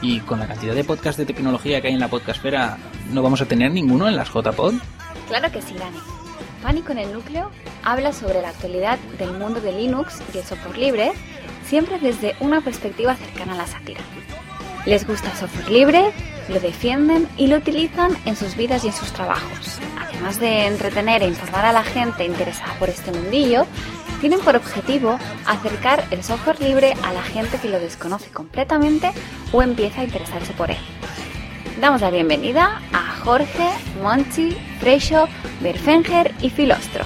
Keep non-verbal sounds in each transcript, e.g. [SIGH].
Y con la cantidad de podcasts de tecnología que hay en la podcastfera, ¿no vamos a tener ninguno en las JPod? Claro que sí, Dani. Pánico en el núcleo habla sobre la actualidad del mundo de Linux y el software libre, siempre desde una perspectiva cercana a la sátira. Les gusta el software libre, lo defienden y lo utilizan en sus vidas y en sus trabajos. Además de entretener e informar a la gente interesada por este mundillo, tienen por objetivo acercar el software libre a la gente que lo desconoce completamente o empieza a interesarse por él. Damos la bienvenida a Jorge, Monchi, Freixo, Berfenger y Filostro.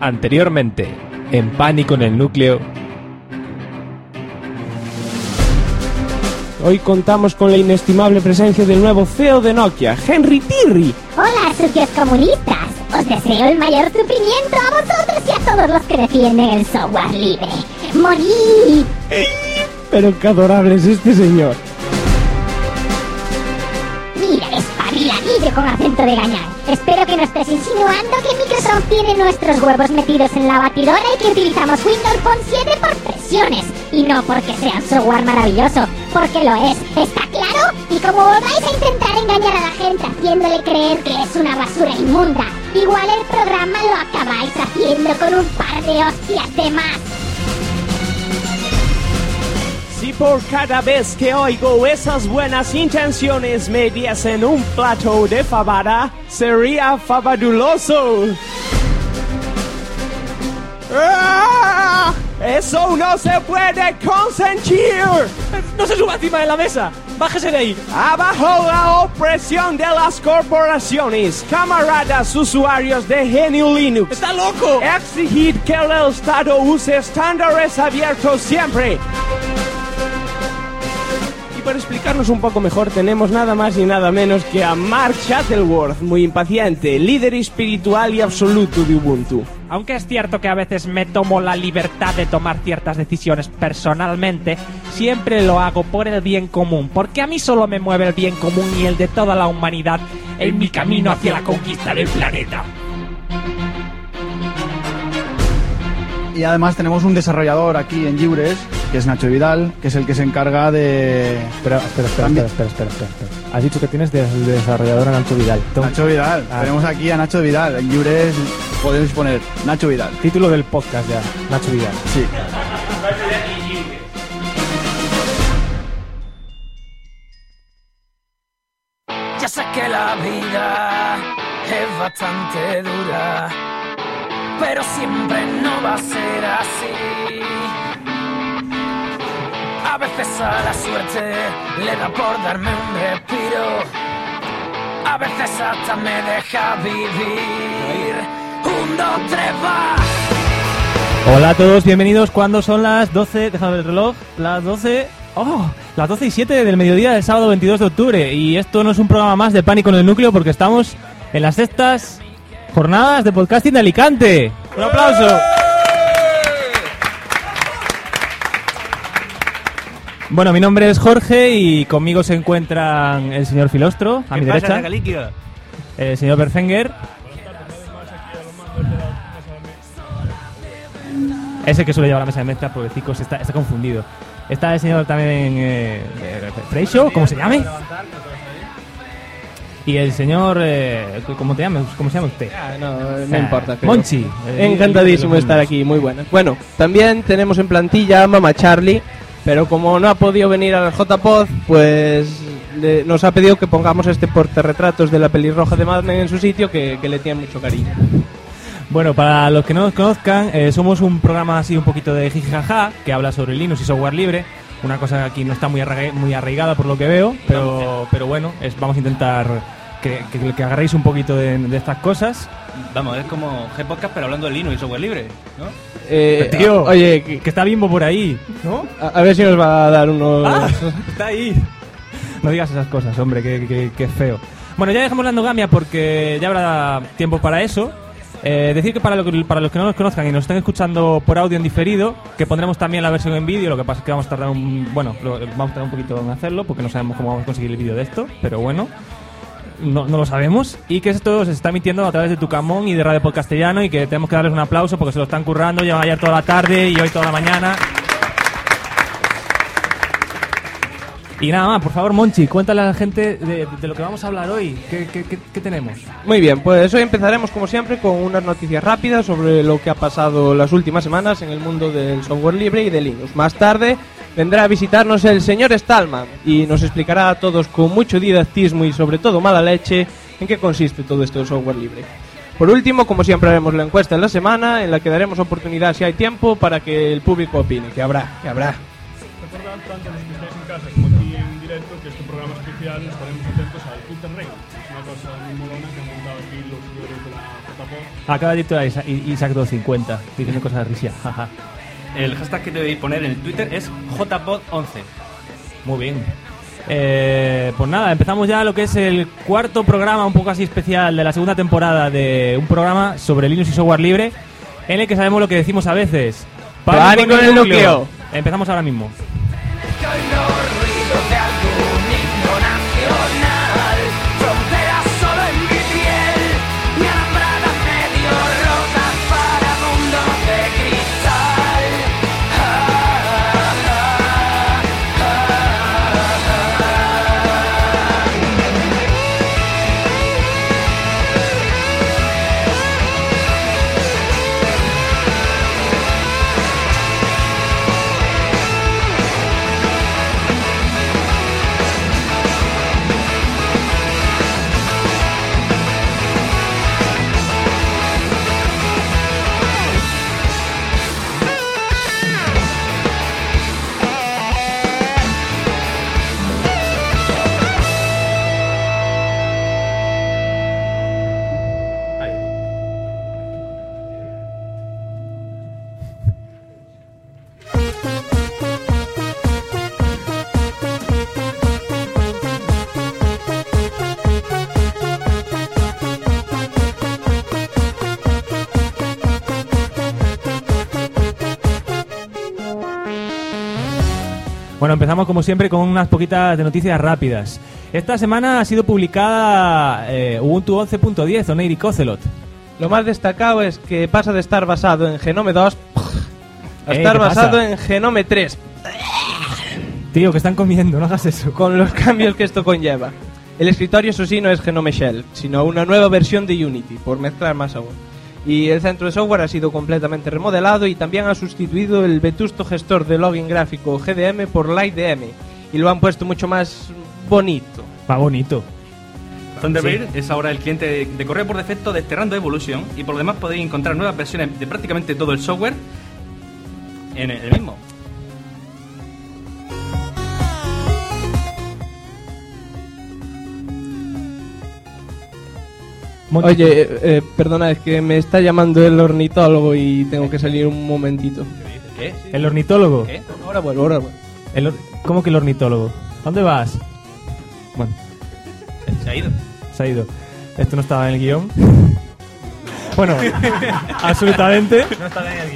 Anteriormente, en Pánico en el Núcleo. Hoy contamos con la inestimable presencia del nuevo CEO de Nokia, Henry Tirri. Hola, sucios comunistas. Os deseo el mayor sufrimiento a vosotros y a todos los que defienden el software libre. ¡Morid! Pero qué adorable es este señor. Mira, espabila, libre con acento de gañán. Espero que no estés insinuando que Microsoft tiene nuestros huevos metidos en la batidora y que utilizamos Windows Phone 7 por presiones. Y no porque sea un software maravilloso, porque lo es. ¿Está claro? Y como volváis a intentar engañar a la gente haciéndole creer que es una basura inmunda, igual el programa lo acabáis haciendo con un par de hostias de más. Si por cada vez que oigo esas buenas intenciones me diesen un plato de fabada, sería fabuloso. ¡Ah! ¡Eso no se puede consentir! ¡No se suba encima de la mesa! ¡Bájese de ahí! Abajo la opresión de las corporaciones, camaradas usuarios de GNU Linux. ¡Está loco! Exigid que el Estado use estándares abiertos siempre. Y para explicarnos un poco mejor tenemos nada más y nada menos que a Mark Shuttleworth, muy impaciente, líder espiritual y absoluto de Ubuntu. Aunque es cierto que a veces me tomo la libertad de tomar ciertas decisiones personalmente, siempre lo hago por el bien común, porque a mí solo me mueve el bien común y el de toda la humanidad en mi camino hacia la conquista del planeta. Y además tenemos un desarrollador aquí en Lliures, que es Nacho Vidal, que es el que se encarga de... Espera, espera, espera, espera, espera, espera, espera, espera. Has dicho que tienes de, de desarrollador a Nacho Vidal. Tom- Nacho Vidal. Ah. Tenemos aquí a Nacho Vidal. En Lliures podéis poner Nacho Vidal. Título del podcast ya, Nacho Vidal. Sí. Ya sé que la vida es bastante dura, pero siempre no va a ser así. A veces a la suerte le da por darme un respiro, a veces hasta me deja vivir. Hola a todos, bienvenidos cuando son las 12, déjame ver el reloj, las 12, oh, las 12 y 7 del mediodía del sábado 22 de octubre. Y esto no es un programa más de Pánico en el Núcleo porque estamos en las sextas jornadas de podcasting de Alicante. Un aplauso. Bueno, mi nombre es Jorge y conmigo se encuentran el señor Filostro, a mi derecha, el señor Ese que suele llevar la mesa de mezclas, pobrecicos, está, está confundido. Está el señor también eh, eh, Freixo, ¿cómo se llame? Y el señor, eh, ¿cómo te llamas? ¿Cómo se llama usted? no, no importa, creo. Monchi. Eh, Encantadísimo eh, estar aquí, muy buenas. Bueno, también tenemos en plantilla a Mama Charlie, pero como no ha podido venir al JPod, pues le- nos ha pedido que pongamos este portarretratos de la pelirroja de Mad Men en su sitio, que, que le tiene mucho cariño. Bueno, para los que no nos conozcan, eh, somos un programa así un poquito de jijaja que habla sobre Linux y software libre. Una cosa que aquí no está muy, arraiga- muy arraigada por lo que veo, pero, pero bueno, es, vamos a intentar que, que, que agarréis un poquito de, de estas cosas. Vamos, es como G-Podcast, pero hablando de Linux y software libre, ¿no? Eh, [LAUGHS] Tío, oye, que- que está Bimbo por ahí, ¿no? a, a ver si nos va a dar unos... [LAUGHS] ¡Ah! Está ahí. No digas esas cosas, hombre, que, que, que feo. Bueno, ya dejamos la endogamia porque ya habrá tiempo para eso. Eh, decir que para, lo para los que no nos conozcan y nos estén escuchando por audio en diferido, que pondremos también la versión en vídeo, lo que pasa es que vamos a tardar un... Bueno, lo- vamos a tardar un poquito en hacerlo porque no sabemos cómo vamos a conseguir el vídeo de esto, pero bueno. no, no lo sabemos. Y que esto se está emitiendo a través de Tucamón y de Radio Podcastellano y que tenemos que darles un aplauso porque se lo están currando. Llevan ayer toda la tarde y hoy toda la mañana. Y nada más, por favor, Monchi, cuéntale a la gente de, de lo que vamos a hablar hoy. ¿Qué, qué- qué- qué tenemos? Muy bien, pues hoy empezaremos como siempre con unas noticias rápidas sobre lo que ha pasado las últimas semanas en el mundo del software libre y de Linux. Más tarde vendrá a visitarnos el señor Stallman y nos explicará a todos con mucho didactismo y sobre todo mala leche en qué consiste todo esto del software libre. Por último, como siempre haremos la encuesta en la semana en la que daremos oportunidad si hay tiempo para que el público opine, que habrá, que habrá. Tanto los que estáis en casa como aquí en directo que este programa especial estaremos atentos al Twitter Rail. Es una cosa muy molona que han montado aquí los señores de la JPO. Acaba de dictar Isa- I- Isaac 250, que tiene cosas de risa. El hashtag que debéis poner en el Twitter es JPod11. Muy bien. Eh, pues nada, empezamos ya lo que es el cuarto programa, un poco así especial de la segunda temporada de un programa sobre Linux y software libre, en el que sabemos lo que decimos a veces. Pánico en el núcleo. Empezamos ahora mismo. Bueno, empezamos como siempre con unas poquitas de noticias rápidas. Esta semana ha sido publicada eh, Ubuntu 11.10 o Neighbor Ocelot. Lo más destacado es que pasa de estar basado en Genome 2 a Eh, estar ¿qué pasa? basado en Genome 3, Tío, que están comiendo, no hagas eso. con los cambios que esto conlleva. El escritorio, eso sí, no es Genome Shell, sino una nueva versión de Unity, por mezclar más aún. Y el centro de software ha sido completamente remodelado y también ha sustituido el vetusto gestor de login gráfico GDM por LightDM. Y lo han puesto mucho más bonito. Va bonito. Thunderbird es ahora el cliente de, de correo por defecto de Terrando Evolution y por lo demás podéis encontrar nuevas versiones de prácticamente todo el software en el mismo. Oye, eh, eh, perdona, es que me está llamando el ornitólogo y tengo que salir un momentito. ¿Qué? el ornitólogo. ¿Qué? Ahora vuelvo, ahora vuelvo. El or- ¿Cómo que el ornitólogo? ¿A ¿Dónde vas? Bueno, Se ha ido. se ha ido. Esto no estaba en el guion. Bueno, [LAUGHS] absolutamente.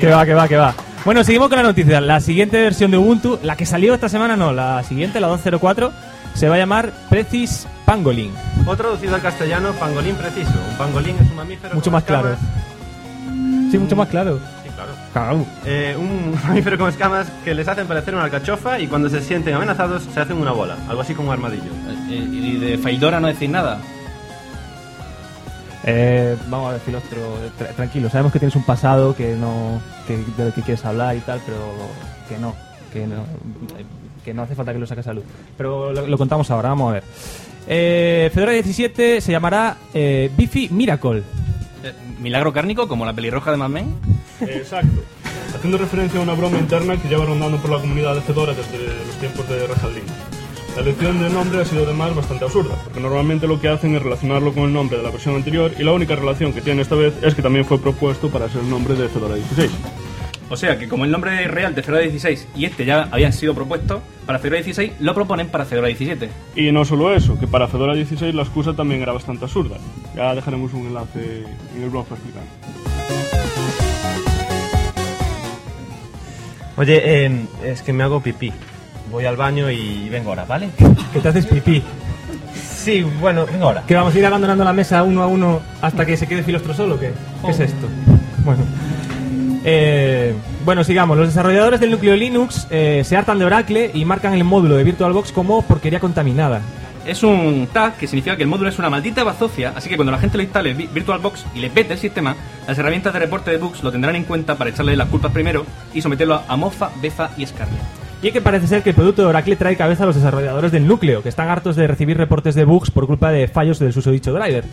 Que va, que va, que va. Bueno, seguimos con la noticia. La siguiente versión de Ubuntu, la que salió esta semana, no, la siguiente, la 2.04, se va a llamar Precis Pangolin. O traducido al castellano, pangolín preciso. Un pangolín es un mamífero. Mucho con más claro. Sí, mucho más claro. Sí, claro. Eh, un [LAUGHS] mamífero con escamas que les hacen parecer una alcachofa y cuando se sienten amenazados se hacen una bola. Algo así como un armadillo. Eh, y de Faildora no decís nada. Eh, vamos a ver, Filostro, tra- tranquilo, sabemos que tienes un pasado que no que, del que quieres hablar y tal, pero que no, que no, eh, que no hace falta que lo saques a luz. Pero lo, lo contamos ahora, vamos a ver. Eh, Fedora 17 se llamará eh, Bifi Miracle. Eh, Milagro cárnico como la pelirroja de Mad Men. Exacto. Haciendo referencia a una broma interna que lleva rondando por la comunidad de Fedora desde los tiempos de Linux. La elección del nombre ha sido además bastante absurda, porque normalmente lo que hacen es relacionarlo con el nombre de la versión anterior y la única relación que tiene esta vez es que también fue propuesto para ser el nombre de Fedora 16. O sea que como el nombre real de Fedora 16 y este ya habían sido propuestos para Fedora 16, lo proponen para Fedora 17. Y no solo eso, que para Fedora 16 la excusa también era bastante absurda. Ya dejaremos un enlace en el blog para explicar. Oye, eh, es que me hago pipí. Voy al baño y vengo ahora, ¿vale? Que te haces pipí. Sí, bueno, venga ahora. ¿Que vamos a ir abandonando la mesa uno a uno hasta que se quede filostro solo? ¿Qué, ¿Qué es esto? Bueno. Eh, bueno, sigamos. Los desarrolladores del núcleo Linux eh, se hartan de Oracle y marcan el módulo de VirtualBox como porquería contaminada. Es un tag que significa que el módulo es una maldita bazofia, así que cuando la gente lo instale Vi- VirtualBox y le pete el sistema, las herramientas de reporte de bugs lo tendrán en cuenta para echarle las culpas primero y someterlo a Mofa, Befa y Scarlet. Y que parece ser que el producto de Oracle trae cabeza a los desarrolladores del núcleo, que están hartos de recibir reportes de bugs por culpa de fallos del susodicho driver.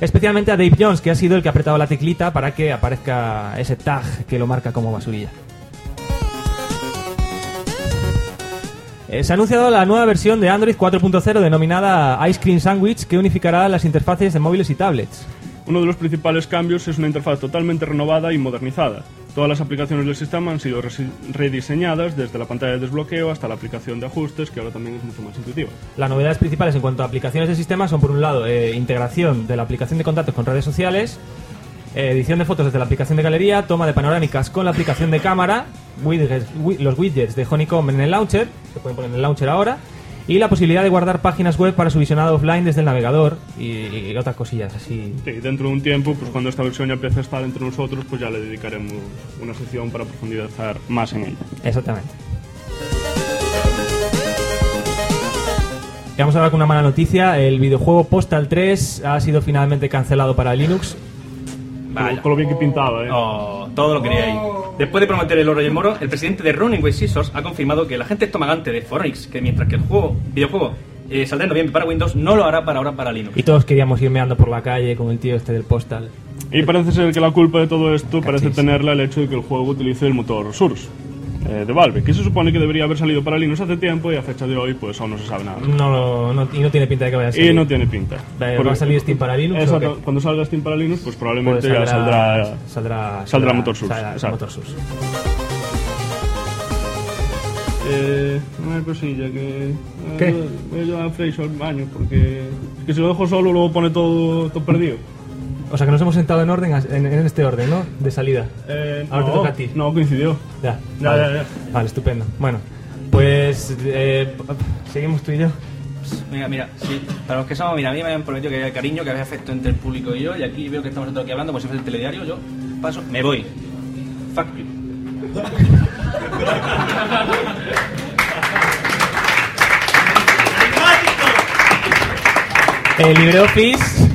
Especialmente a Dave Jones, que ha sido el que ha apretado la teclita para que aparezca ese tag que lo marca como basurilla. Eh, se ha anunciado la nueva versión de Android 4.0 denominada Ice Cream Sandwich que unificará las interfaces de móviles y tablets. Uno de los principales cambios es una interfaz totalmente renovada y modernizada. Todas las aplicaciones del sistema han sido rediseñadas desde la pantalla de desbloqueo hasta la aplicación de ajustes, que ahora también es mucho más intuitiva. Las novedades principales en cuanto a aplicaciones del sistema son, por un lado, eh, integración de la aplicación de contactos con redes sociales, eh, edición de fotos desde la aplicación de galería, toma de panorámicas con la aplicación de cámara, widgets- wi- los widgets de Honeycomb en el launcher, se pueden poner en el launcher ahora, y la posibilidad de guardar páginas web para su visionado offline desde el navegador y, y otras cosillas así. Sí, dentro de un tiempo, pues cuando esta versión ya empiece a estar entre nosotros, pues ya le dedicaremos una sección para profundizar más en ella. Exactamente. Y vamos a hablar con una mala noticia. El videojuego Postal 3 ha sido finalmente cancelado para Linux. Vaya. Con lo bien que pintaba, ¿eh? Oh, todo lo quería ahí. Después de prometer el oro y el moro, el presidente de Running Way Scissors ha confirmado que el agente estomagante de Foronix, que mientras que el juego, videojuego eh, saldrá en noviembre para Windows, no lo hará para ahora para Linux. Y todos queríamos ir meando por la calle con el tío este del Postal. Y parece ser que la culpa de todo esto parece tenerla el hecho de que el juego utilice el motor Source eh, de Valve, que se supone que debería haber salido para Linux hace tiempo y a fecha de hoy pues aún no se sabe nada. No, lo- no- y no tiene pinta de que vaya a salir. Y no tiene pinta. ¿Va a salir Steam para Linux o Exacto, qué? Cuando salga Steam para Linux, pues probablemente Pues ya saldrá, saldrá, saldrá Motor Source. saldrá. Motor Source. Eh, una cosilla que... eh, ¿Qué? Voy a llevar a Freixo al baño porque... Es que si lo dejo solo luego pone todo, todo perdido. O sea que nos hemos sentado en orden, en, en este orden, ¿no? De salida. Eh, Ahora te toca a ti. No, coincidió. Ya, Ya, vale. ya, ya. Vale, estupendo. Bueno, pues eh, seguimos tú y yo. Mira, mira, sí. Para los que somos, mira, a mí me habían prometido que había cariño, que había afecto entre el público y yo, y aquí veo que estamos nosotros aquí hablando, como si fuese el telediario, yo paso, me voy. Fuck you. [LAUGHS] El LibreOffice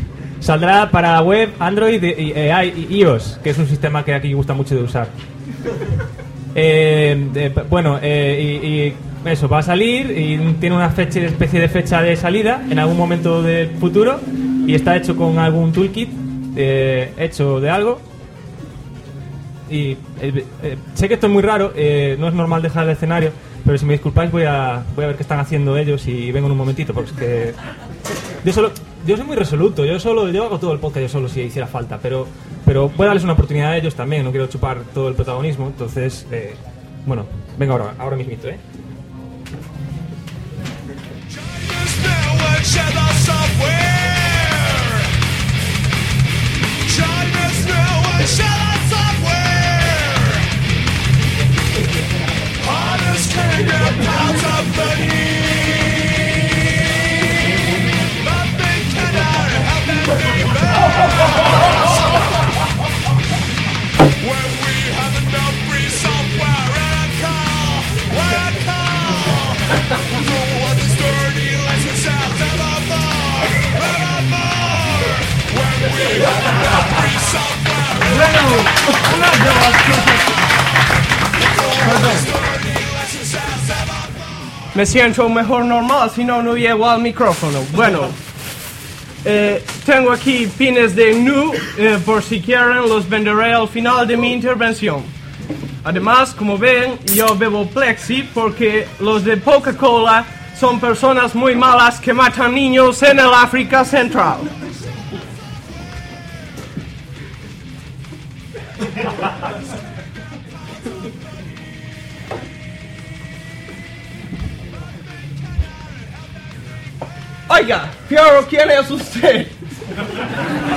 saldrá para web, Android y, eh, y iOS, que es un sistema que aquí gusta mucho de usar. [LAUGHS] Eh, de- bueno, eh, y, y eso, va a salir y tiene una fecha, especie de fecha de salida en algún momento del futuro y está hecho con algún toolkit eh, hecho de algo. Y eh, eh, sé que esto es muy raro, eh, no es normal dejar el escenario, pero si me disculpáis voy a, voy a ver qué están haciendo ellos y vengo en un momentito, porque yo solo yo soy muy resoluto yo solo yo hago todo el podcast yo solo si hiciera falta pero pero voy a darles una oportunidad a ellos también no quiero chupar todo el protagonismo entonces eh, bueno venga ahora ahora mismito eh Me siento mejor normal si no, no llego al micrófono. Bueno, eh, tengo aquí pines de GNU, eh, por si quieren los venderé al final de mi intervención. Además, como ven, yo bebo plexi porque los de Coca-Cola son personas muy malas que matan niños en el África Central. Oiga, Piero, ¿quién es usted?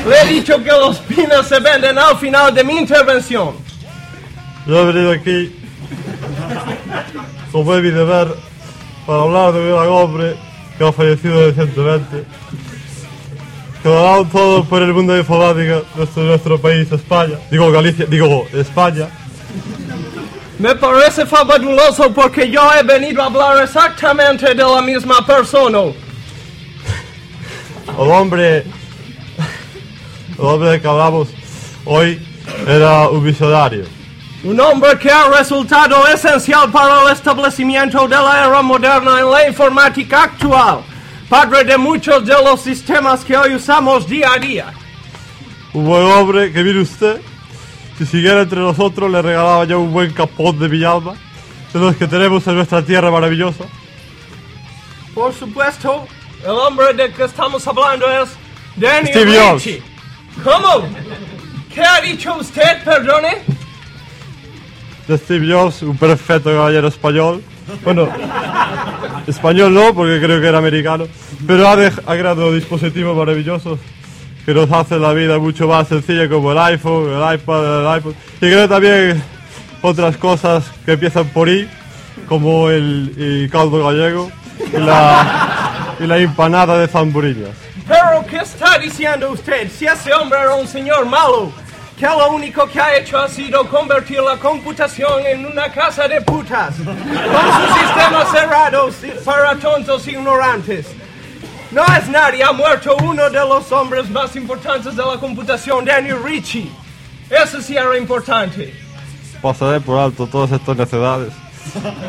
Le he dicho que los pines se venden al final de mi intervención. Yo he venido aquí, como es mi deber, para hablar de un gran hombre que ha fallecido recientemente. Que lo ha dado todo por el mundo de informática de nuestro país, España. Digo Galicia, digo España. Me parece fabuloso porque yo he venido a hablar exactamente de la misma persona. El hombre, el hombre del que hablamos hoy era un visionario. Un hombre que ha resultado esencial para el establecimiento de la era moderna en la informática actual. Padre de muchos de los sistemas que hoy usamos día a día. Un buen hombre que mire usted, si siguiera entre nosotros le regalaba ya un buen capón de Villalba, de los que tenemos en nuestra tierra maravillosa. Por supuesto, el hombre del que estamos hablando es Danny Steve Jobs. Ritchie. ¿Cómo? ¿Qué ha dicho usted, perdone? de Steve Jobs, un perfecto caballero español. Bueno, español no, porque creo que era americano, pero ha, ha creado dispositivos maravillosos que nos hacen la vida mucho más sencilla, como el iPhone, el iPad, el iPod. Y creo también otras cosas que empiezan por I, como el, el caldo gallego y la, y la empanada de zamburiñas. Pero, ¿qué está diciendo usted? Si ese hombre era un señor malo, que lo único que ha hecho ha sido convertir la computación en una casa de putas, con sus sistemas cerrados para tontos ignorantes. No es nadie, ha muerto uno de los hombres más importantes de la computación, Danny Ritchie. Eso sí era importante. Pasaré por alto todas estas necedades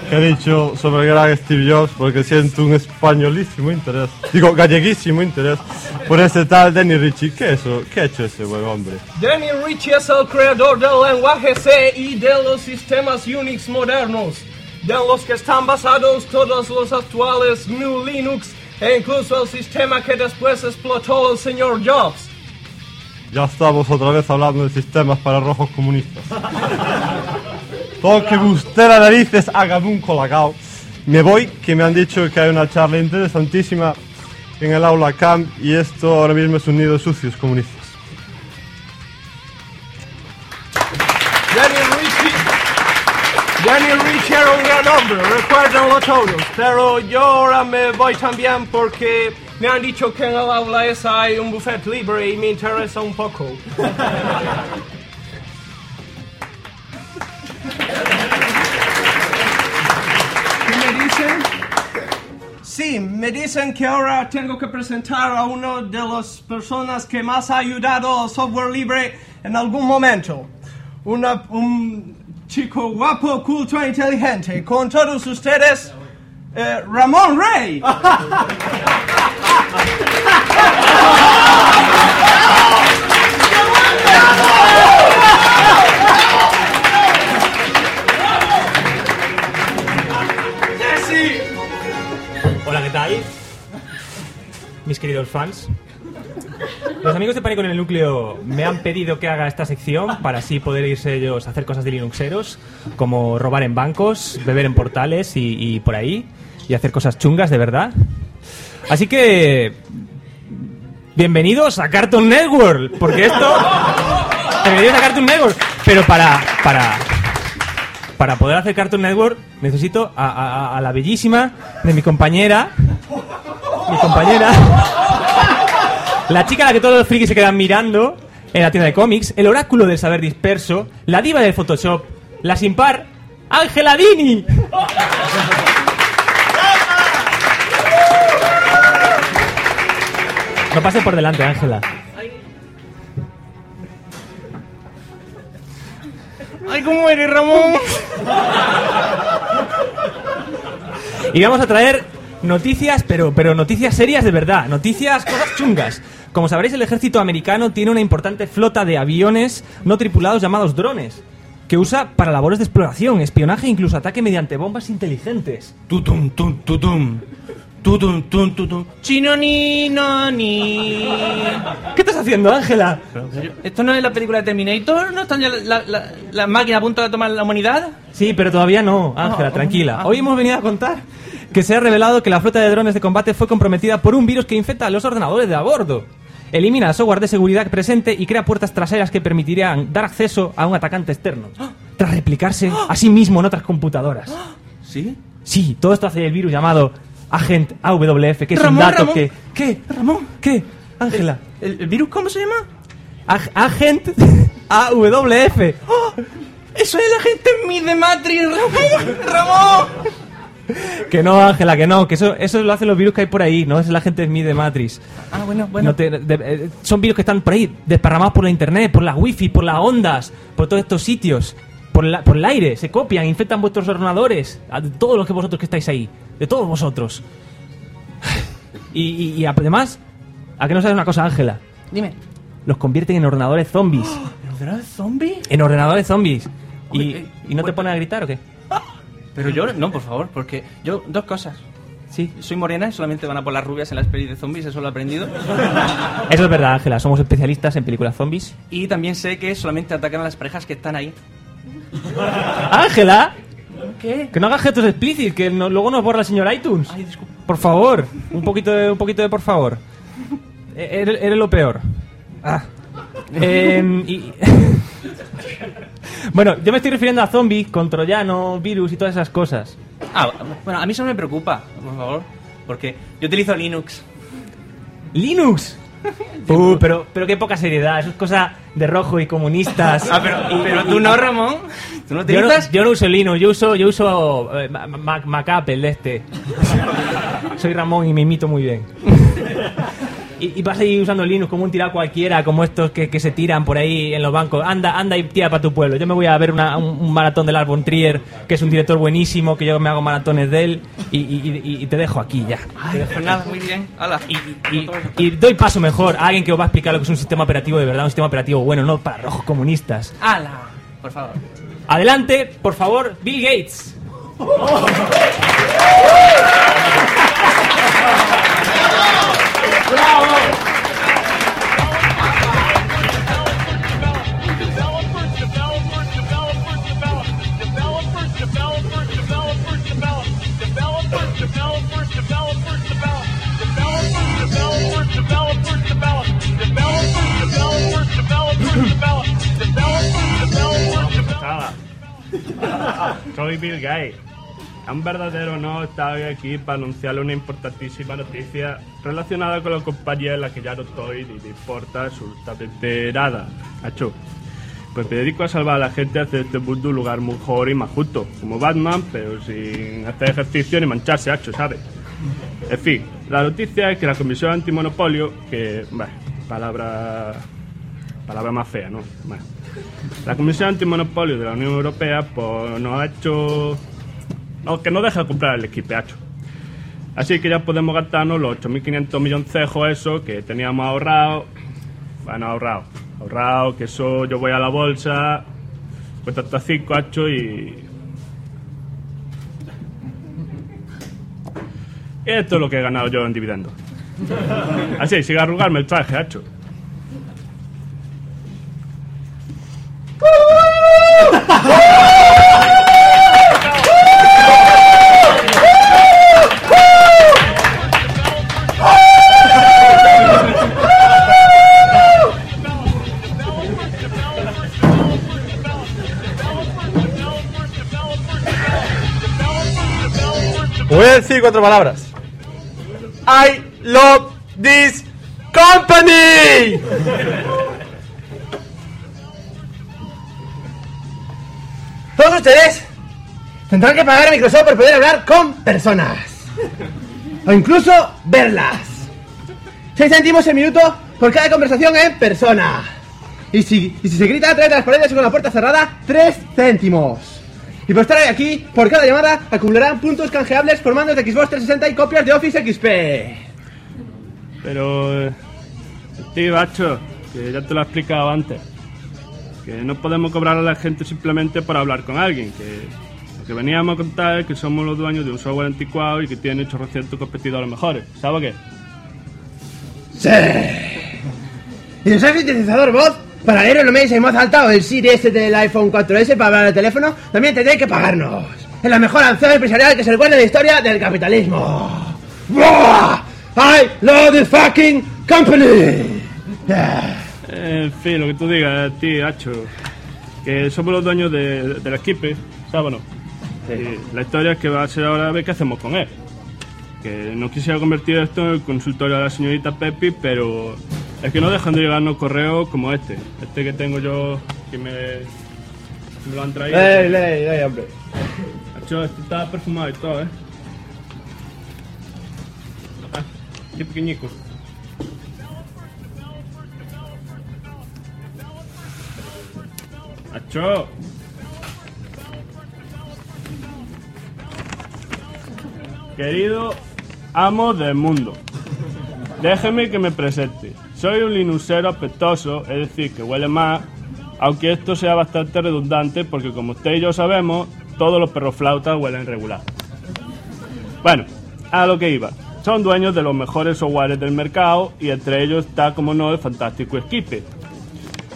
que he dicho sobre el gran Steve Jobs porque siento un españolísimo interés, digo galleguísimo interés por ese tal Danny Ritchie. ¿Qué, es eso? ¿Qué ha hecho ese buen hombre? Danny Ritchie es el creador del lenguaje C y de los sistemas Unix modernos, de los que están basados todos los actuales GNU Linux e incluso el sistema que después explotó el señor Jobs. Ya estamos otra vez hablando de sistemas para rojos comunistas. [LAUGHS] Toque usted las narices, hágame un colacao. Me voy, que me han dicho que hay una charla interesantísima en el aula CAMP y esto ahora mismo es un nido sucios comunistas. Danny Ritchie era un gran hombre, recuérdenlo todos, pero yo ahora me voy también porque me han dicho que en el aula esa hay un buffet libre y me interesa un poco. ¿Qué me dicen? Sí, me dicen que ahora tengo que presentar a uno de las personas que más ha ayudado al software libre en algún momento. Una- un chico guapo, culto e inteligente. Con todos ustedes, eh, Ramón Rey. [LAUGHS] tal? Mis queridos fans. Los amigos de Pánico en el Núcleo me han pedido que haga esta sección para así poder irse ellos a hacer cosas de Linuxeros, como robar en bancos, beber en portales y, y por ahí, y hacer cosas chungas de verdad. Así que... Bienvenidos a Cartoon Network, porque esto... Bienvenidos a Cartoon Network, pero para... para para poder hacer Cartoon Network necesito a, la bellísima de mi compañera. Mi compañera. La chica a la que todos los frikis se quedan mirando en la tienda de cómics. El oráculo del saber disperso. La diva del Photoshop. La sin par. Ángela Dini. No pase por delante, Ángela. Ay, ¿cómo eres, Ramón? Y vamos a traer noticias, pero, pero noticias serias de verdad, noticias, cosas chungas. Como sabréis, el ejército americano tiene una importante flota de aviones no tripulados llamados drones, que usa para labores de exploración, espionaje e incluso ataque mediante bombas inteligentes. Tutum, tum, tutum. Tutum, tum, tutum. Chino ni no ni. ¿Qué estás haciendo, Ángela? ¿Esto no es la película de Terminator? ¿No están ya las la, la- máquinas a punto de tomar la humanidad? Sí, pero todavía no, Ángela, Ah, tranquila. ah. Hoy hemos venido a contar que se ha revelado que la flota de drones de combate fue comprometida por un virus que infecta a los ordenadores de a bordo. Elimina el software de seguridad presente y crea puertas traseras que permitirían dar acceso a un atacante externo, tras replicarse a sí mismo en otras computadoras. ¿Sí? Sí, todo esto hace el virus llamado Agent AWF, que es Ramón, un dato Ramón. que... ¿Qué? Ramón. ¿Qué? Ángela. ¿El, el virus cómo se llama? Ag- Agent [LAUGHS] AWF. ¡Oh! ¡Eso es la gente en mi de Matrix, Ramón! [LAUGHS] ¡Ramón! Que no, Ángela, que no, que eso, eso lo hacen los virus que hay por ahí, no es la gente Smith de Matrix. Ah, bueno, bueno. No te- de- eh, son virus que están por ahí, desparramados por la internet, por las wifi, por las ondas, por todos estos sitios, por, la- por el aire, se copian, infectan vuestros ordenadores, a todos los que vosotros que estáis ahí, de todos vosotros. Y, y- y además, ¿a qué no sabes una cosa, Ángela? Dime. Los convierten en ordenadores zombies. [GASPS] ¿El ordenador zombie? En ordenadores zombies. Y, eh, ¿y no te ponen a gritar o qué? [LAUGHS] Pero yo, no, por favor, porque yo, dos cosas. Sí. Soy morena y solamente van a por las rubias en las pelis de zombies, eso lo he aprendido. [LAUGHS] Eso es verdad, Ángela, somos especialistas en películas zombies. Y también sé que solamente atacan a las parejas que están ahí. [LAUGHS] ¡Ángela! ¿Qué? Que no hagas gestos explícitos, que no- luego nos borra el señor iTunes. Ay, disculpa. Por favor, un poquito de, un poquito de por favor. E- Eres, eres lo peor. Ah. Em, y- [LAUGHS] bueno, yo me estoy refiriendo a zombies, con troyanos, virus y todas esas cosas. Ah, bueno, a mí eso no me preocupa, por favor. Porque yo utilizo Linux. ¡Linux! Uh, pero, pero qué poca seriedad, eso es cosa de rojo y comunistas. [LAUGHS] Ah, pero, Y- pero tú y- no, Ramón. ¿Tú no Yo no, yo no uso Linux, yo uso, yo uso eh, Ma- Ma- Mac Apple de este. [LAUGHS] Soy Ramón y me imito muy bien. [LAUGHS] Y, y vas ahí usando Linux como un tirado cualquiera, como estos que, que se tiran por ahí en los bancos. Anda, anda y tira para tu pueblo. Yo me voy a ver una- un, un maratón del Albon Trier, que es un director buenísimo, que yo me hago maratones de él, y, y- y- y te dejo aquí ya. Ay, pues nada, muy bien. Y, doy paso mejor a alguien que os va a explicar lo que es un sistema operativo de verdad, un sistema operativo bueno, no para rojos comunistas. ¡Hala! Por favor. Adelante, por favor, Bill Gates. [LAUGHS] Nada. Soy Bill Gates. Es un verdadero honor estar hoy aquí para anunciarle una importantísima noticia relacionada con la compañía en la que ya no estoy y me importa absolutamente nada. Hacho. Pues me dedico a salvar a la gente y hacer este mundo un lugar mejor y más justo. Como Batman, pero sin hacer ejercicio ni mancharse, hacho, ¿sabes? En fin, la noticia es que la Comisión Antimonopolio, que, bueno, palabra, palabra más fea, ¿no? Bueno, la Comisión Antimonopolio de la Unión Europea, pues nos ha hecho, no, que no deja de comprar el equipacho. Así que ya podemos gastarnos los 8.500 milloncejos eso que teníamos ahorrado. Bueno, ahorrado. Ahorrado, que eso yo voy a la bolsa, cuesta hasta 5 hacho y... Y esto es lo que he ganado yo en dividendos. Así, a arrugarme el traje, hacho. Cuatro palabras. I love this company. Todos ustedes tendrán que pagar a Microsoft por poder hablar con personas. O incluso verlas. 6 céntimos el minuto por cada conversación en persona. Y si, y si se grita a través de las paredes y con la puerta cerrada, 3 céntimos. Y por estar aquí, por cada llamada, acumularán puntos canjeables por mandos de Xbox 360 y copias de Office XP. Pero, eh, tío, Bacho, que ya te lo he explicado antes. Que no podemos cobrar a la gente simplemente por hablar con alguien. Que lo que veníamos a contar es que somos los dueños de un software anticuado y que tiene 800 competidores mejores. ¿Sabes qué? Sí. ¿Y usar sintetizador voz? Para leer el Omeis en voz alta o el Siri este del iPhone 4S para hablar al teléfono, también tendréis que pagarnos. Es la mejor acción empresarial que se recuerda en la historia del capitalismo. ¡Buah! I love the fucking company. Yeah. En fin, lo que tú digas, tío, Hacho. Que somos los dueños de, del equipo, ¿sabes o no? Y la historia es que va a ser ahora a ver qué hacemos con él. que no quisiera convertir esto en el consultorio de la señorita Pepi, pero es que no dejan de llegarnos correos como este. Este que tengo yo, que me, lo han traído. Ley, ley, ley, hombre. Macho, este está perfumado y todo, ¿eh? Ah, qué pequeñico. Macho. Querido amo del mundo, déjeme que me presente. Soy un linuxero apetoso, es decir, que huele más, aunque esto sea bastante redundante porque como usted y yo sabemos, todos los perros flautas huelen regular. Bueno, a lo que iba. Son dueños de los mejores softwares del mercado y entre ellos está, como no, el fantástico Esquipe.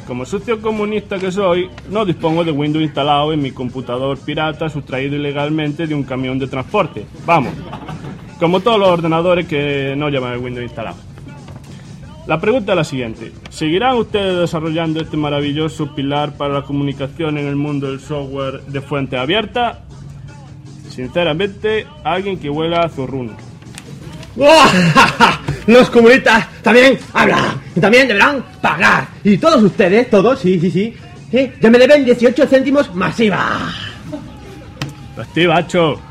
Como sucio comunista que soy, no dispongo de Windows instalado en mi computador pirata sustraído ilegalmente de un camión de transporte. Vamos, como todos los ordenadores que no llevan el Windows instalado. La pregunta es la siguiente. ¿Seguirán ustedes desarrollando este maravilloso pilar para la comunicación en el mundo del software de fuente abierta? Sinceramente, alguien que huela a zurruno. [LAUGHS] Los comunistas también hablan y también deberán pagar. Y todos ustedes, todos, sí, sí, sí, ¿eh? ya me deben 18 céntimos masiva. Hostia, macho.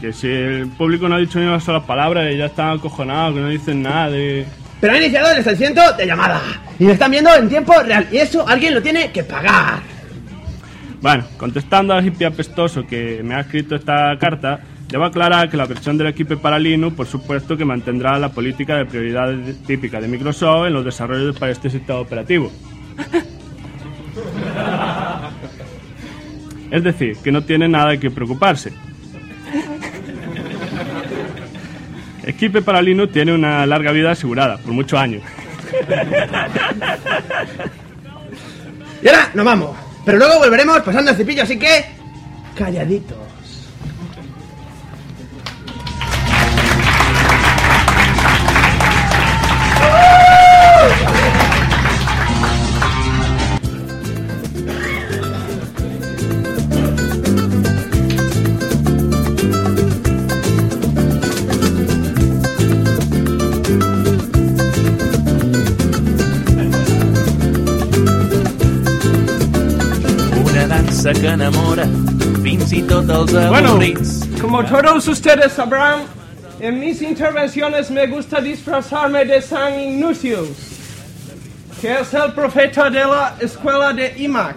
Que si el público no ha dicho ni una sola palabra y ya están acojonados, que no dicen nada de... Pero han iniciado el estacionamiento de llamada. Y me están viendo en tiempo real. Y eso alguien lo tiene que pagar. Bueno, contestando al hippie apestoso que me ha escrito esta carta, debo aclarar que la versión del equipo para Linux, por supuesto, que mantendrá la política de prioridades típica de Microsoft en los desarrollos para este sistema operativo. [LAUGHS] Es decir, que no tiene nada de que preocuparse. Esquipe para Linux tiene una larga vida asegurada, por muchos años. Y ahora nos vamos. Pero luego volveremos pasando el cepillo, así que... Calladitos. Enamora Bueno, como todos ustedes sabrán, en mis intervenciones me gusta disfrazarme de San Ignacius, que es el profeta de la escuela de IMAX.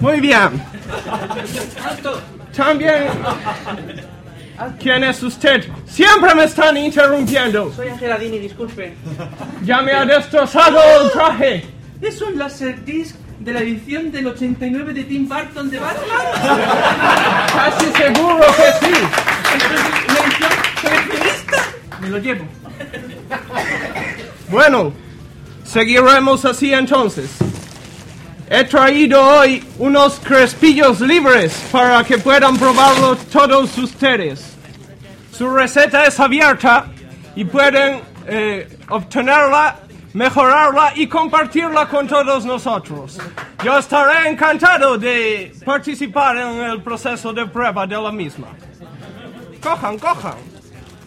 Muy bien. También ¿Quién es usted? Siempre me están interrumpiendo. Soy Angeladini, disculpe. [LAUGHS] Ya me ha destrozado el traje. Es un Laserdisc de la edición del 89 de Tim Burton de Batman. [LAUGHS] Casi seguro que sí. ¿La edición coleccionista? Me lo llevo. Bueno, seguiremos así entonces. He traído hoy unos crespillos libres para que puedan probarlo todos ustedes. Su receta es abierta y pueden eh, obtenerla, mejorarla y compartirla con todos nosotros. Yo estaré encantado de participar en el proceso de prueba de la misma. Cojan, cojan.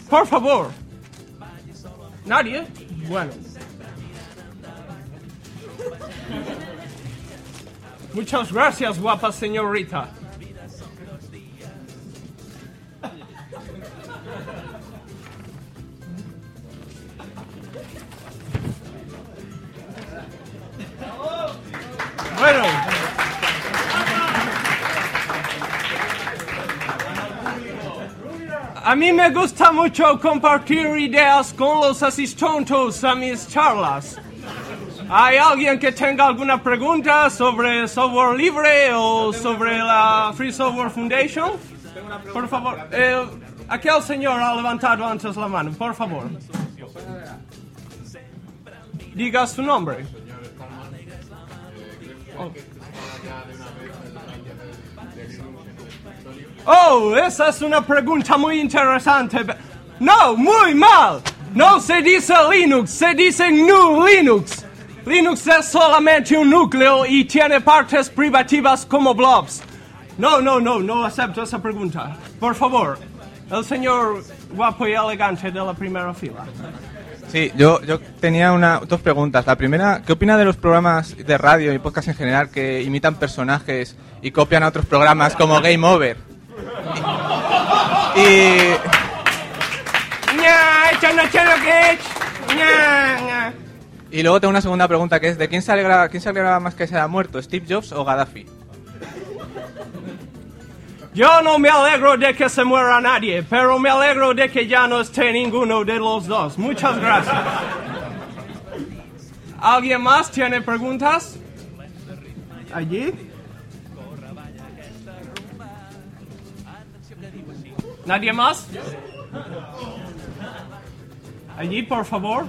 Por favor. ¿Nadie? Bueno. Muchas gracias, guapa señorita. Bueno. A mí me gusta mucho compartir ideas con los asistentes a mis charlas. ¿Hay alguien que tenga alguna pregunta sobre software libre o sobre la Free Software Foundation? Por favor, eh, aquel señor ha levantado antes la mano, por favor. Diga su nombre. Oh, esa es una pregunta muy interesante. No, muy mal. No se dice Linux, se dice GNU Linux. Linux es solamente un núcleo y tiene partes privativas como blobs. No, no, no, no acepto esa pregunta. Por favor, el señor guapo y elegante de la primera fila. Sí, yo, yo tenía una, dos preguntas. La primera, ¿qué opina de los programas de radio y podcast en general que imitan personajes y copian a otros programas como Game Over? Y... Ña, Y luego tengo una segunda pregunta que es, ¿de quién se quién se alegra más que se haya muerto, Steve Jobs o Gaddafi? Yo no me alegro de que se muera nadie, pero me alegro de que ya no esté ninguno de los dos. Muchas gracias. ¿Alguien más tiene preguntas? ¿Allí? ¿Nadie más? Allí, por favor.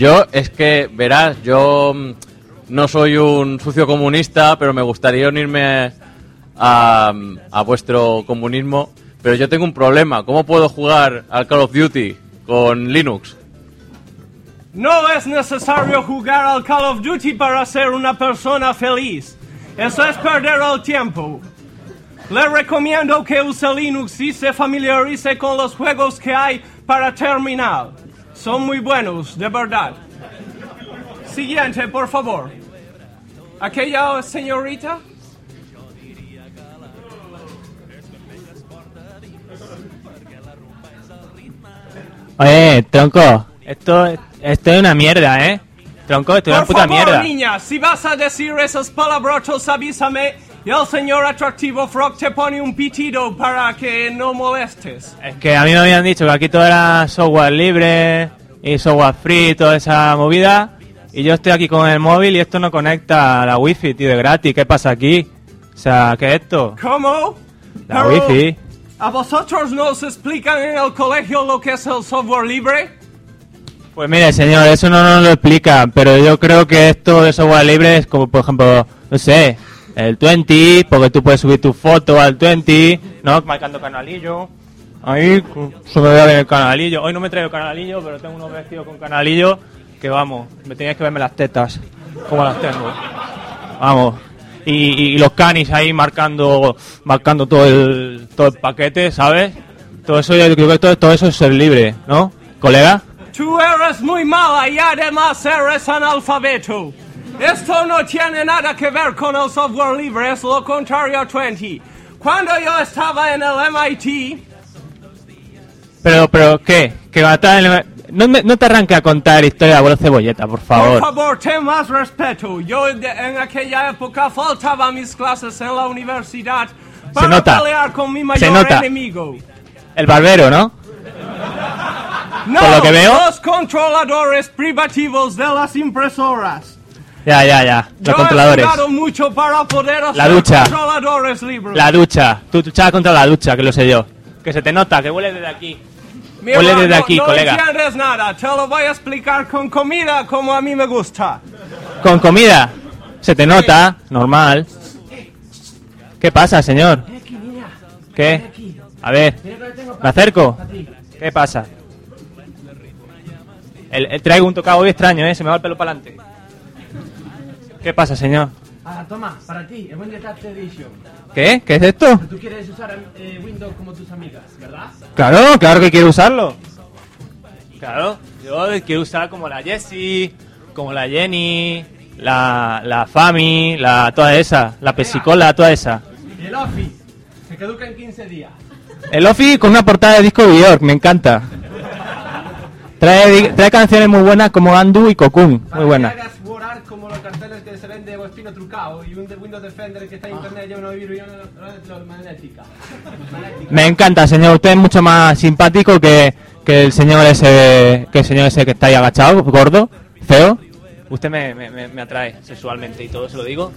Yo, es que, verás, yo mm, no soy un sucio comunista, pero me gustaría unirme a, a vuestro comunismo. Pero yo tengo un problema. ¿Cómo puedo jugar al Call of Duty con Linux? No es necesario jugar al Call of Duty para ser una persona feliz. Eso es perder el tiempo. Le recomiendo que use Linux y se familiarice con los juegos que hay para terminal. Son muy buenos, de verdad. Siguiente, por favor. Aquella señorita. Oye, tronco, esto, esto es una mierda, ¿eh? Tronco, esto es una puta favor, mierda. niña, si vas a decir esos palabrotos, avísame y el señor atractivo Frog te pone un pitido para que no molestes. Es que a mí me habían dicho que aquí todo era software libre y software free, toda esa movida. Y yo estoy aquí con el móvil y esto no conecta a la wifi, tío, de gratis. ¿Qué pasa aquí? O sea, ¿qué es esto? ¿Cómo? La Pero, wifi. ¿A vosotros no os explican en el colegio lo que es el software libre? Pues mire, señor, eso no nos lo explica, pero yo creo que esto de software libre es como, por ejemplo, no sé, el 20, porque tú puedes subir tu foto al 20, ¿no? Marcando canalillo. Ahí, se me ve bien el canalillo. Hoy no me traigo canalillo, pero tengo unos vestidos con canalillo que vamos, me tenías que verme las tetas, como las tengo. Vamos. Y, y los canis ahí marcando marcando todo el todo el paquete, ¿sabes? Todo eso yo creo que todo, todo eso es ser libre, ¿no? Colega? Tú eres muy mala y además eres analfabeto. Esto no tiene nada que ver con el software libre, es lo contrario a 20. Cuando yo estaba en el MIT, Pero, pero, ¿qué? Que va a estar en el- no, no te arranque a contar historia de abuelo cebolleta, por por favor. favor, ten más respeto. Yo de- en aquella época faltaba a mis clases en la universidad para nota. pelear con mi Se mayor nota. enemigo. El barbero, ¿no? No, Por lo que veo- los controladores privativos de las impresoras. Ya, ya, ya. Los Yo controladores. he mucho para poder hacer La ducha. controladores libres. La ducha. Tú luchabas contra la ducha, que lo sé yo. Que se te nota, que huele desde aquí. Mi Huele desde aquí, no colega. entiendes nada. Te lo voy a explicar con comida como a mí me gusta. Con comida. Se te nota, normal. ¿Qué pasa, señor? ¿Qué? A ver, ¿me acerco? ¿Qué pasa? El, el- traigo un tocado hoy extraño, ¿eh? Se me va el pelo para adelante. ¿Qué pasa, señor? Ah, toma, para ti, el Windows Cat Edition. ¿Qué? ¿Qué es esto? Tú quieres usar eh, Windows como tus amigas, ¿verdad? Claro, claro que quiero usarlo. Claro, yo quiero usar como la Jessie, como la Jenny, la, la Fami, la, toda esa, la Pesicola, toda esa. Y el Office, se caduca en 15 días. El Office con una portada de disco de Bjork, me encanta. [LAUGHS] Trae, trae canciones muy buenas como Andu y Cocoon, muy buenas. Que se ven de Espino trucado y un de Windows Defender que está en internet lleva una virus magnética. Me encanta, señor. Usted es mucho más simpático que, que el señor ese que el señor ese que está ahí agachado, gordo, feo. Usted me, me, me- me atrae sexualmente y todo se lo digo.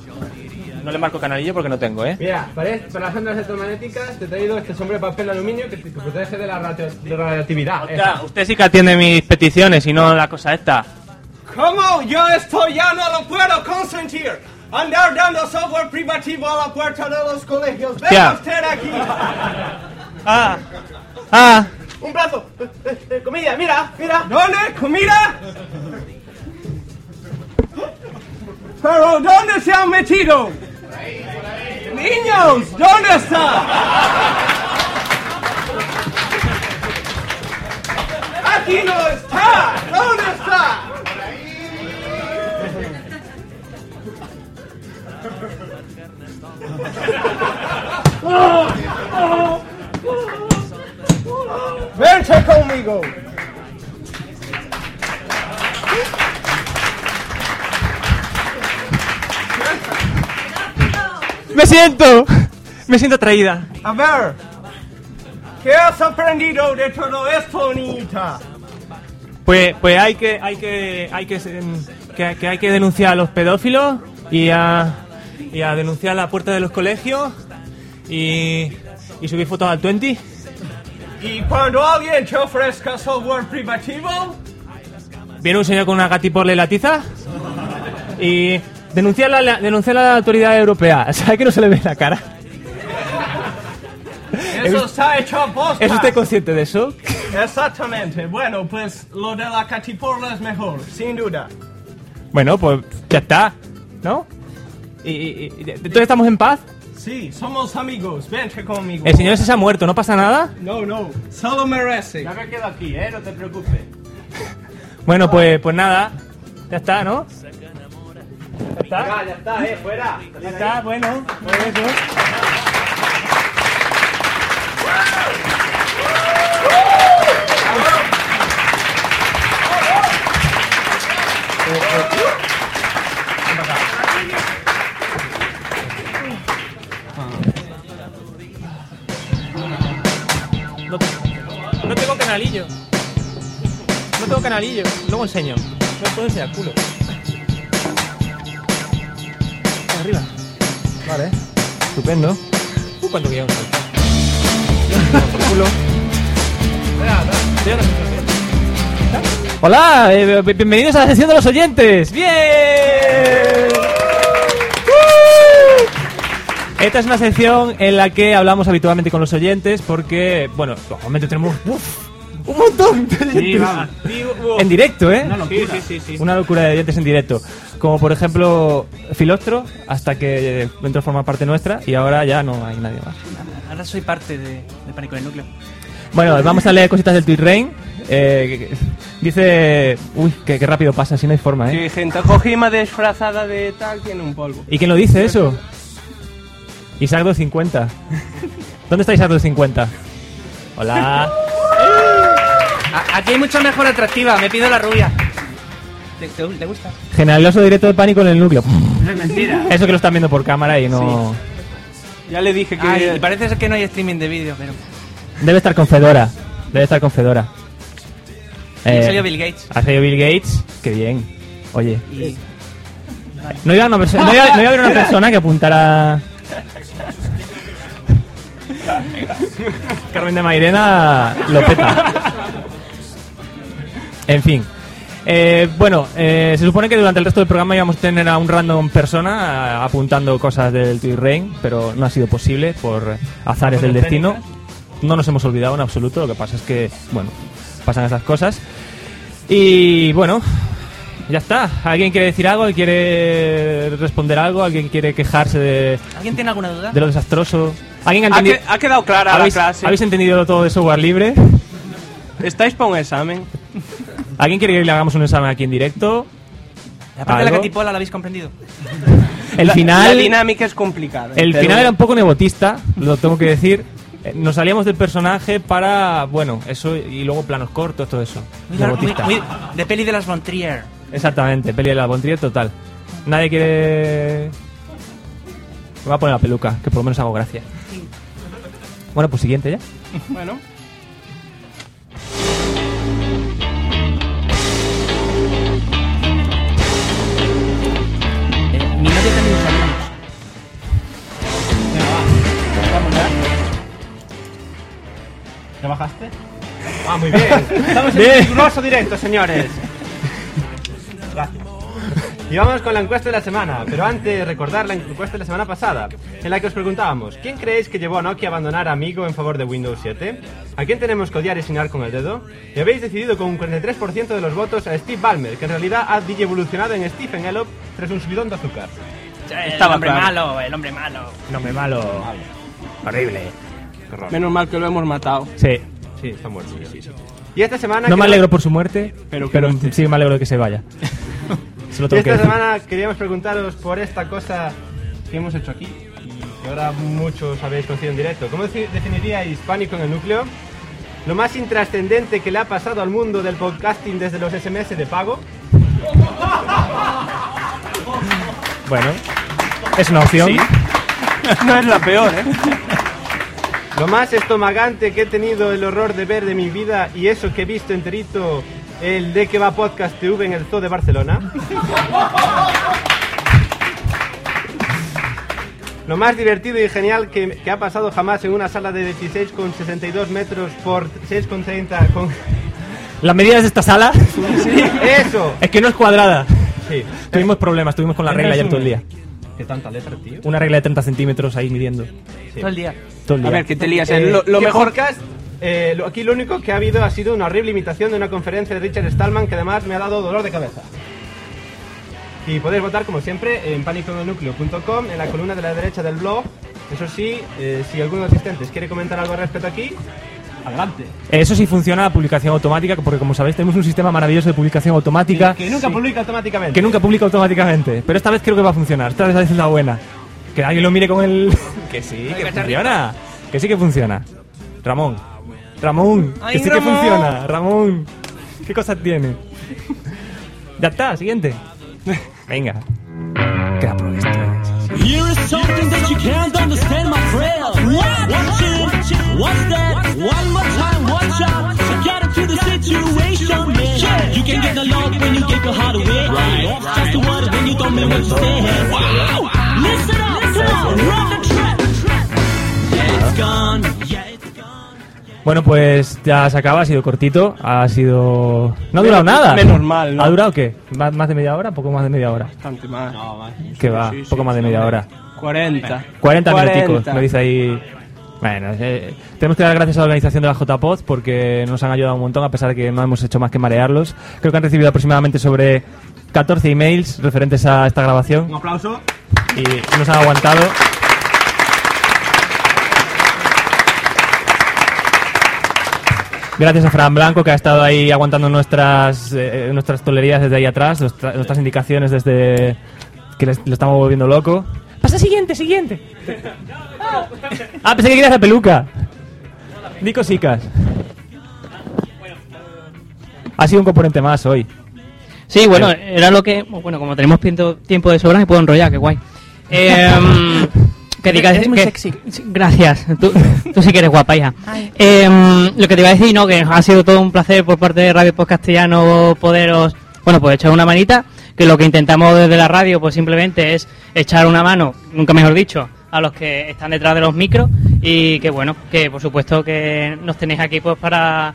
No le marco canalillo porque no tengo, ¿eh? Mira, para, para las ondas electromagnéticas te he traído este sombrero de papel aluminio que te protege de la radio- de la radioactividad. Usted sí que atiende mis peticiones y no la cosa esta. ¿Cómo? Yo esto ya no lo puedo consentir. Andar dando software privativo a la puerta de los colegios. Venga usted aquí. Ah. Ah. Un plato. Eh, eh, comida, mira, mira. ¿Dónde? ¿Comida? ¿Pero dónde se han metido? Niños, ¿dónde está? Aquí no está. ¿Dónde está? Vente conmigo. Me siento. Me siento atraída. A ver, ¿qué has aprendido de todo esto, niñita? Pues, pues hay que, hay que, hay que, que, que hay que denunciar a los pedófilos y a, y a denunciar la puerta de los colegios y, y subir fotos al 20. Y cuando alguien te ofrezca software privativo, Viene un señor con una gatiporle la tiza y denunciar la, la- denunciar la autoridad europea. [LAUGHS] ¿Sabe que no se le ve la cara? eso está hecho a posta. ¿Es usted consciente de eso? Exactamente. Bueno, pues lo de la catiporla es mejor, sin duda. Bueno, pues ya está, ¿no? Y, y- y- entonces estamos en paz. Sí, somos amigos. Vente conmigo. El señor ese se ha muerto, ¿no pasa nada? No, no, solo merece. Ya me quedo aquí, ¿eh? No te preocupes. Bueno, pues, pues nada, ya está, ¿no? ¿Ya está? Ya, ya está, ¿eh? Fuera. Ya está, bueno, pues eso. Canalillo. No tengo canalillo. Luego enseño. No puedo enseñar culo. Arriba. Vale. Estupendo. Uh, cuánto guion. culo. Hola, eh, bienvenidos a la sesión de los oyentes. ¡Bien! ¡Uh! Esta es una sección en la que hablamos habitualmente con los oyentes porque, bueno, normalmente tenemos uf, un montón de [LAUGHS] va. En directo, ¿eh? Una locura. Sí, sí, sí, sí. Una locura de oyentes en directo. Como por ejemplo Filostro, hasta que entró a formar parte nuestra y ahora ya no hay nadie más. Ahora soy parte de, de Pánico en el Núcleo. Bueno, vamos a leer cositas del Twitterrain. Eh, dice... Uy, que, que rápido pasa, si no hay forma, ¿eh? Que gente Kojima disfrazada de tal tiene un polvo. ¿Y quién lo dice eso? Isaac 250. ¿Dónde está Isaac 250? Hola. [LAUGHS] A- Aquí hay mucho mejor atractiva, me pido la rubia. ¿Te, te- te gusta? Generaloso directo de pánico en el núcleo. Es mentira. Eso que lo están viendo por cámara y no... Ya le dije que. Ay, y parece ser que no hay streaming de vídeo, pero. Debe estar con Fedora. Debe estar con Fedora. Eh, ha salido Bill Gates. Ha salido Bill Gates. Qué bien. Oye. Y... No iba, a iba- no iba a haber una persona que apuntara... [LAUGHS] Carmen de Mairena lo peta. En fin. Eh, bueno, eh, se supone que durante el resto del programa íbamos a tener a un random persona apuntando cosas del Twitterrain, pero no ha sido posible por azares del destino. No nos hemos olvidado en absoluto, lo que pasa es que, bueno, pasan esas cosas. Y bueno, ya está. ¿Alguien quiere decir algo? ¿Alguien quiere responder algo? ¿Alguien quiere quejarse de, ¿Alguien tiene alguna duda? de lo desastroso? ¿Alguien ha Ha, entendido? que- ha quedado clara la ¿Habéis, clase. ¿Habéis entendido todo de software libre? ¿Estáis para un examen? [LAUGHS] ¿Alguien quiere que le hagamos un examen aquí en directo? La parte de la catipola la habéis comprendido. [LAUGHS] El final, La dinámica es complicada. el pero- final era un poco nebotista, lo tengo que decir. Eh, Nos salíamos del personaje para, bueno, eso y luego planos cortos, todo eso. Muy, Nebotista. muy- de peli de las Von Trier. Exactamente, peli de la Bontrier total. Nadie quiere... Me voy a poner la peluca, que por lo menos hago gracia. Bueno, pues siguiente ya. Bueno. ¿Ya bajaste? Ah, muy bien. [LAUGHS] Estamos en un riguroso directo, señores. Gracias. Y vamos con la encuesta de la semana, pero antes recordar la encuesta de la semana pasada, en la que os preguntábamos, ¿quién creéis que llevó a Nokia a abandonar a Amigo en favor de Windows 7? ¿A quién tenemos que odiar y señalar con el dedo? Y habéis decidido con un 43% de los votos a Steve Ballmer, que en realidad ha evolucionado en Stephen Elop tras un subidón de azúcar. El hombre malo, el hombre malo. El hombre malo. Horrible. Menos mal que lo hemos matado. Sí. Sí, está muerto. Y esta semana... No me alegro por su muerte, pero, que esté. sí me alegro de que se vaya. Se lo Y tengo que esta decir. semana queríamos preguntaros por esta cosa que hemos hecho aquí y que ahora muchos habéis conocido en directo. ¿Cómo defi- definiríais Pánico en el núcleo? Lo más intrascendente que le ha pasado al mundo del podcasting desde los SMS de pago. Bueno, es una opción. Sí. [LAUGHS] No es la peor, ¿eh? [LAUGHS] Lo más estomagante que he tenido el horror de ver de mi vida y eso que he visto enterito el de que va podcast TV en el Zoo de Barcelona. Lo más divertido y genial que, que ha pasado jamás en una sala de 16,62 metros por 6,30 con... Las medidas de esta sala. ¡Eso! Es que no es cuadrada. Sí. Tuvimos problemas, tuvimos con la regla ayer todo el día. ¿Qué tanta letra, tío? Una regla de 30 centímetros ahí midiendo. Todo el día. Todo el día. A ver, que te lías. Eh, eh, Lo, lo ¿qué mejor... podcast? Eh, lo- aquí lo único que ha habido ha sido una horrible imitación de una conferencia de Richard Stallman que además me ha dado dolor de cabeza. Y podéis votar como siempre en paniconelnucleo.com en la columna de la derecha del blog. Eso sí, eh, si alguno de los asistentes quiere comentar algo al respecto aquí, adelante. Eso sí funciona la publicación automática, porque como sabéis tenemos un sistema maravilloso de publicación automática Que nunca publica automáticamente. que nunca publica automáticamente. Pero esta vez creo que va a funcionar. Esta vez es la buena. Que alguien lo mire con el... [LAUGHS] que sí, que funciona. Que sí que funciona. Ramón. Ramón. Ay, que sí Ramón. que funciona. Ramón. ¿Qué cosas tiene? ya está, siguiente. Venga. Queda pro esto. Here is something that you can't understand, my friend. What? What's that? One more time, watch out. So get into the situation, man. You can get the love when you get your heart away. Right. Just a word when you don't mean what you say. Wow. Listen up, come on, run the track. Yeah, it's gone. Yeah, it's Bueno, pues ya se acaba, ha sido cortito, ha sido... No ha durado nada. menos mal, ¿no? ¿Ha durado qué? ¿Más, de media hora? ¿Poco más de media hora? Bastante más. No, más. Que va, Sí, sí, poco más de media hora. 40. 40 minuticos, 40. me dice ahí... Bueno, eh, tenemos que dar gracias a la organización de la JPod porque nos han ayudado un montón a pesar de que no hemos hecho más que marearlos. Creo que han recibido aproximadamente sobre 14 emails referentes a esta grabación Un aplauso. y nos han aguantado. Gracias a Fran Blanco que ha estado ahí aguantando nuestras eh, nuestras tolerías desde ahí atrás, nuestra- nuestras indicaciones desde que lo estamos volviendo loco. Pasa siguiente, siguiente. [LAUGHS] Ah, pensé que querías la peluca. Di cosicas. Ha sido un componente más hoy. Sí, bueno, era lo que. Bueno, como tenemos tiempo, tiempo de sobra, me puedo enrollar, qué guay. Em, que digas. Eres muy que- sexy. Gracias, tú, tú sí que eres guapa, hija. Em, lo que te iba a decir, no, que ha sido todo un placer por parte de Radio Post Castellano poderos. Bueno, pues echar una manita. Que lo que intentamos desde la radio, pues simplemente es echar una mano, nunca mejor dicho, a los que están detrás de los micros. Y que bueno, que por supuesto que nos tenéis aquí pues para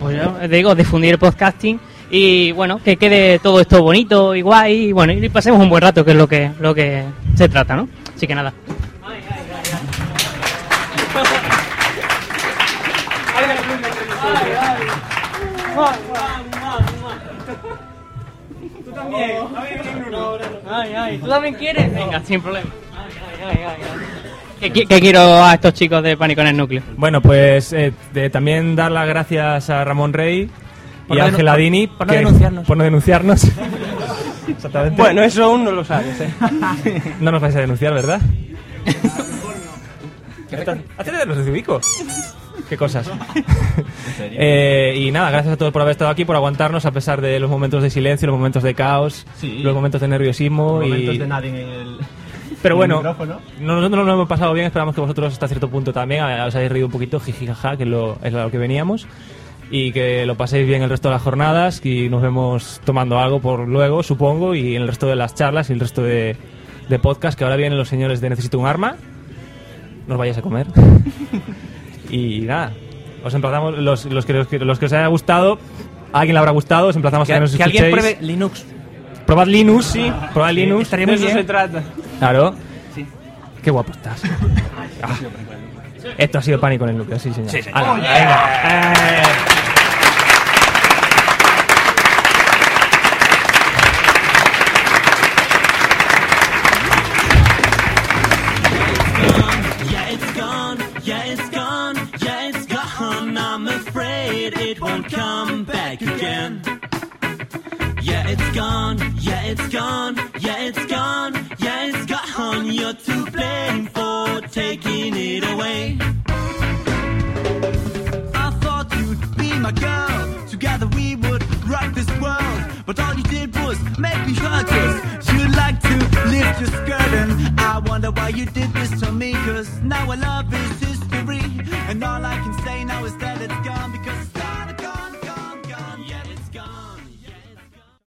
pues digo, difundir el podcasting y bueno, que quede todo esto bonito y guay y bueno, y pasemos un buen rato, que es lo que, lo que se trata, ¿no? Así que nada. Tú también, Ay, ay, ¿tú también quieres? Venga, sin problema. ¿Qué, qui- qué quiero a estos chicos de Pánico en el Núcleo? Bueno, pues eh, de- también dar las gracias a Ramón Rey Por y a denu- Ángela Dini. por no denunciarnos. Por no denunciarnos. [LAUGHS] Exactamente. Bueno, eso aún no lo sabes, ¿eh? [LAUGHS] No nos vais a denunciar, ¿verdad? [LAUGHS] Hacete de los desubico. Qué cosas. [LAUGHS] Eh, y nada, gracias a todos por haber estado aquí, por aguantarnos a pesar de los momentos de silencio, los momentos de caos, Sí. los momentos de nerviosismo. y... Momentos de nadie en el. Pero bueno, nosotros nos lo hemos pasado bien, esperamos que vosotros hasta cierto punto también eh, os hayáis reído un poquito, jiji jaja, que lo, es lo que veníamos. Y que lo paséis bien el resto de las jornadas y nos vemos tomando algo por luego, supongo, y en el resto de las charlas y el resto de, de podcast, que ahora vienen los señores de Necesito un arma. No os vayáis a comer. [LAUGHS] y nada, os emplazamos, los, los, que, los, que, los que os haya gustado, a alguien le habrá gustado, os emplazamos a que, nos que alguien pruebe Linux. Probad Linux, sí. Probad Linux. Estaría de muy eso bien. se trata. Claro. Qué guapo estás. [LAUGHS] Ah. Esto ha sido pánico en el núcleo, sí, señor. Sí, señor. Oh, yeah. venga. Eh. It's gone. Yeah, it's gone. Yeah, it's gone. You're to blame for taking it away. I thought you'd be my girl. Together we would rock this world. But all you did was make me hurt us. You'd like to lift your skirt and I wonder why you did this to me. Cause now our love is history. And all I can